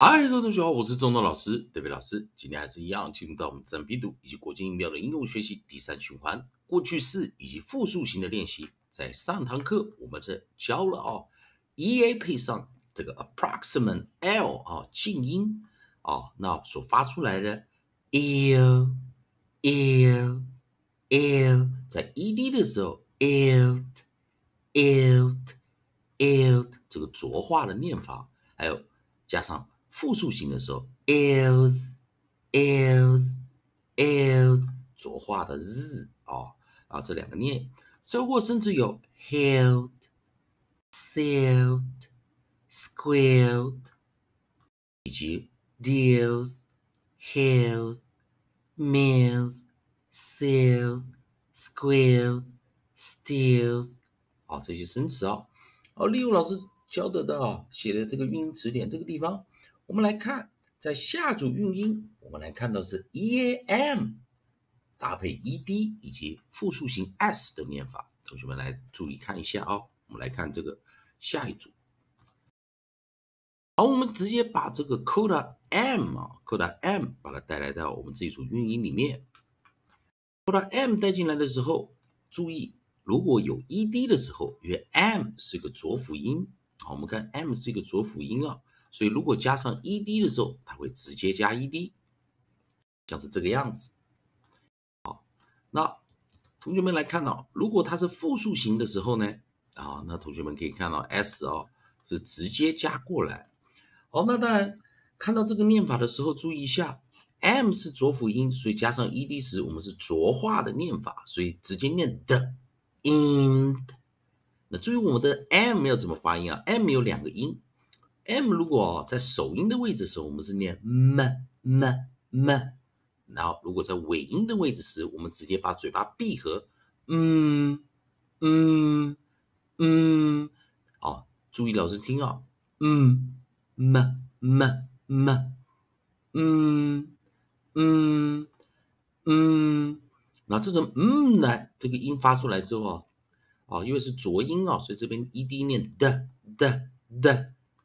嗨，各位同学好，我是中东老师，德伟老师。今天还是一样，进入到我们自然拼读以及国际音标的应用学习第三循环，过去式以及复数型的练习。在上堂课我们这教了哦，e a 配上这个 approximate l 啊，静音啊，那所发出来的 l l l，在 e d 的时候 l l l 这个浊化的念法，还有加上。复数型的时候，else else else 浊化的日啊啊这两个念，收获甚至有 held sailed squared 以及 deals hills mills sails squares steals 啊这些生词啊，哦利用老师教的的啊写的这个运音词典这个地方。我们来看，在下组韵音，我们来看到是 e a m 搭配 e d 以及复数型 s 的念法。同学们来注意看一下啊。我们来看这个下一组。好，我们直接把这个 coda m 啊，coda m 把它带来到我们这一组韵音里面。coda m 带进来的时候，注意如果有 e d 的时候，因为 m 是一个浊辅音。好，我们看 m 是一个浊辅音啊。所以，如果加上 ed 的时候，它会直接加 ed，像是这个样子。好，那同学们来看到，如果它是复数型的时候呢？啊，那同学们可以看到 s 哦是直接加过来。好，那当然看到这个念法的时候，注意一下，m 是浊辅音，所以加上 ed 时，我们是浊化的念法，所以直接念的 in。那注意我们的 m 要怎么发音啊？m 有两个音。M 如果在首音的位置时候，我们是念 m m m，然后如果在尾音的位置时，我们直接把嘴巴闭合，嗯嗯嗯，哦，注意老师听啊，嗯 m m m，嗯嗯嗯，那这种嗯呢，这个音发出来之后啊，啊，因为是浊音啊，所以这边 ed 念的的的。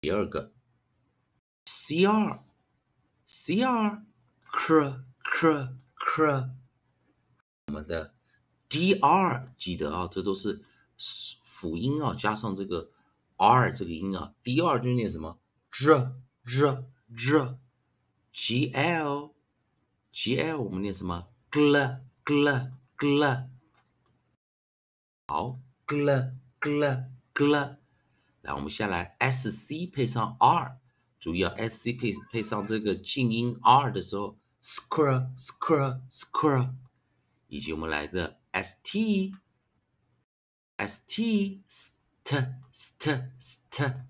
第二个，cr cr cr cr cr，我们的 dr 记得啊，这都是辅音啊，加上这个 r 这个音啊，dr 就念什么 r r r gl gl 我们念什么 gl gl gl 好 gl gl gl 来，我们先来，s c 配上 r，注意啊，s c 配配上这个静音 r 的时候，scr scr scr，以及我们来个 s t s t st st st，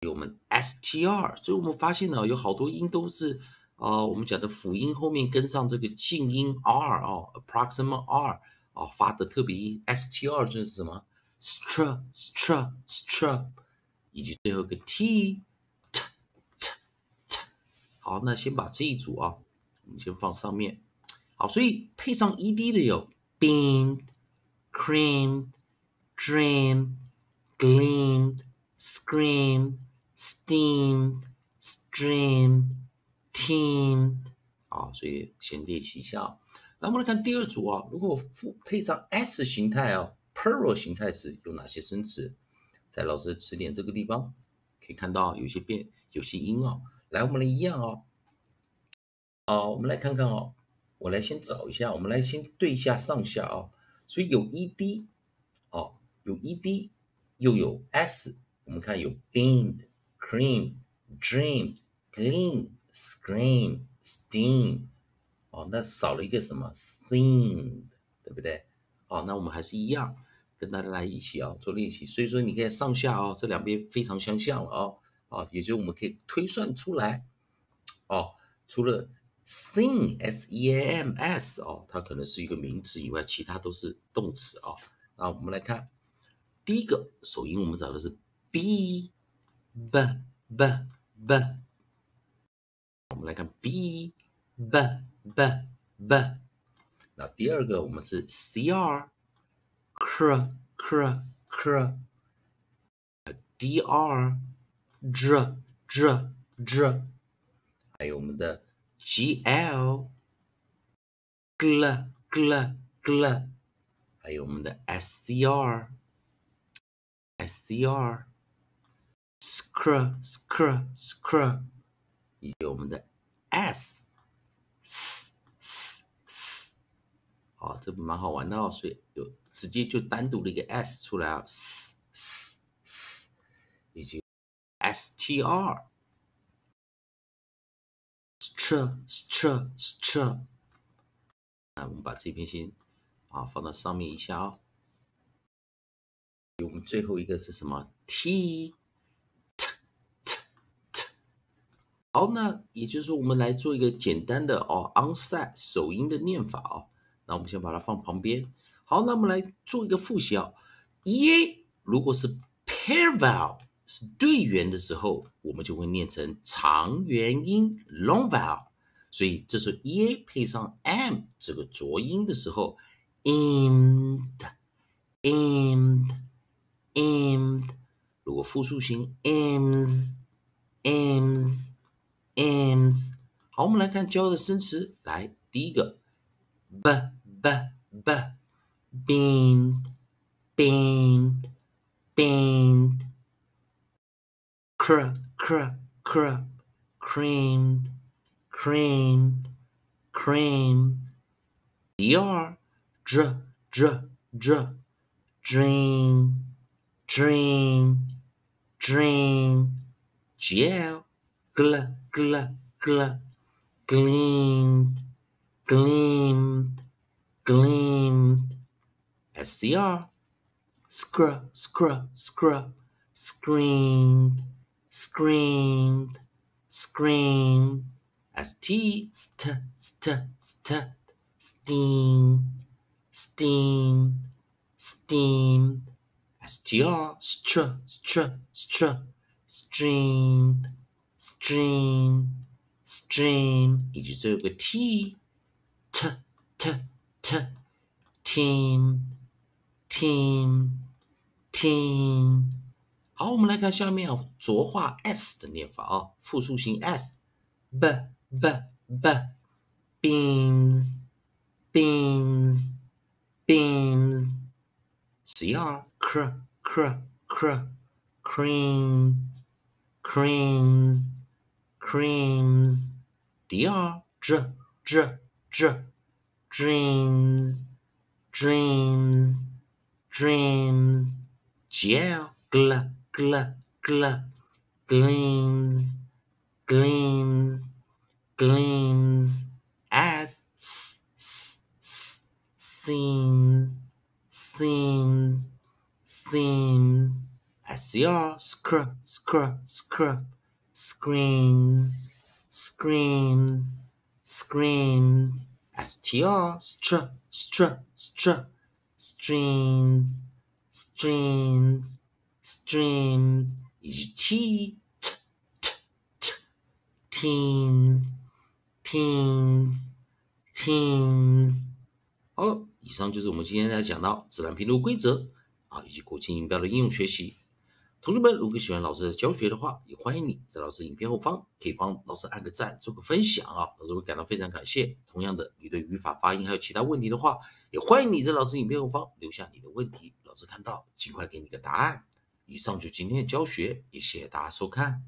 有我们 s t r，所以我们发现呢，有好多音都是啊，我们讲的辅音后面跟上这个静音 r 啊，approximate r 啊，发的特别音 s t r 就是什么？str str str，以及最后一个 t t t t。好，那先把这一组啊，我们先放上面。好，所以配上 ed 的有 beamed, creamed, dreamed, gleamed, screamed, steamed, streamed, teamed。好，所以先练习一下。那我们来看第二组啊，如果复配上 s 形态啊。Plural 形态时有哪些生词？在老师的词典这个地方可以看到有些变有些音哦。来，我们来一样哦。哦，我们来看看哦。我来先找一下，我们来先对一下上下啊。所以有 ed 哦，有 ed 又有 s。我们看有 beamed, creamed, dreamed, gleamed, screamed, steamed。哦，那少了一个什么 seemed，对不对？好，那我们还是一样跟大家来一起啊做练习。所以说你看上下啊，这两边非常相像了啊。啊，也就我们可以推算出来哦。除了 sing s e a m s 哦，它可能是一个名词以外，其他都是动词啊。那我们来看第一个首音，我们找的是 b b b b。我们来看 b b b b。那第二个我们是 c r cr cr cr。d r j j j。还有我们的 G L gl gl gl，还有我们的 S C R S C R scr scr scr，以及我们的 S S S S， 好，这蛮好玩的哦，所以就直接就单独的一个 S 出来啊，S S S，以及 S T R。str str，那我们把这边先啊放到上面一下啊。我们最后一个是什么？t t t t。好，那也就是说，我们来做一个简单的哦，onset 首音的念法哦。那我们先把它放旁边。好，那我们来做一个复习啊。e a 如果是 pair vowel。是对圆的时候，我们就会念成长元音 long vowel，所以这时候 e a 配上 m 这个浊音的时候，aimed，aimed，aimed。如果复数型 aims，aims，aims。好，我们来看教的生词，来第一个 b b b，bend，bend，bend。cr cr cr cr. Creamed creamed creamed dr dr dr dr. Drain drain drain gel gl gl gl. Gleamed gleamed gleamed scr scr scr scr screamed screamed, screamed. St, st, st, st, steam, steam, steamed. Str, str, str, str, streamed, stream, stream，以及最后一个 t, t team team team。好，我们来看下面，浊化 s 的念法啊，复数型 s b b b beans beans beans 十一号 cr cr cr creams creams creams 第二 z z z cr，creams，creams，creams，dr dr dr dr，dreams，dreams，dreams，gl gl gl, gl, gleams, gleams, gleams, as, s, s, s, seems, seems, seems, scr, scr, scr, scr, screams, screams, screams, str, str, str, str, streams, streams, streams 以及 t t t Teams Teams Teams 好，以上就是我们今天来讲到自然拼读规则啊，以及国际音标的应用学习。同学们，如果喜欢老师的教学的话，也欢迎你在老师影片后方可以帮老师按个赞，做个分享啊，老师会感到非常感谢。同样的，你对语法、发音还有其他问题的话，也欢迎你在老师影片后方留下你的问题，老师看到尽快给你个答案。以上就今天的教学，也谢谢大家收看。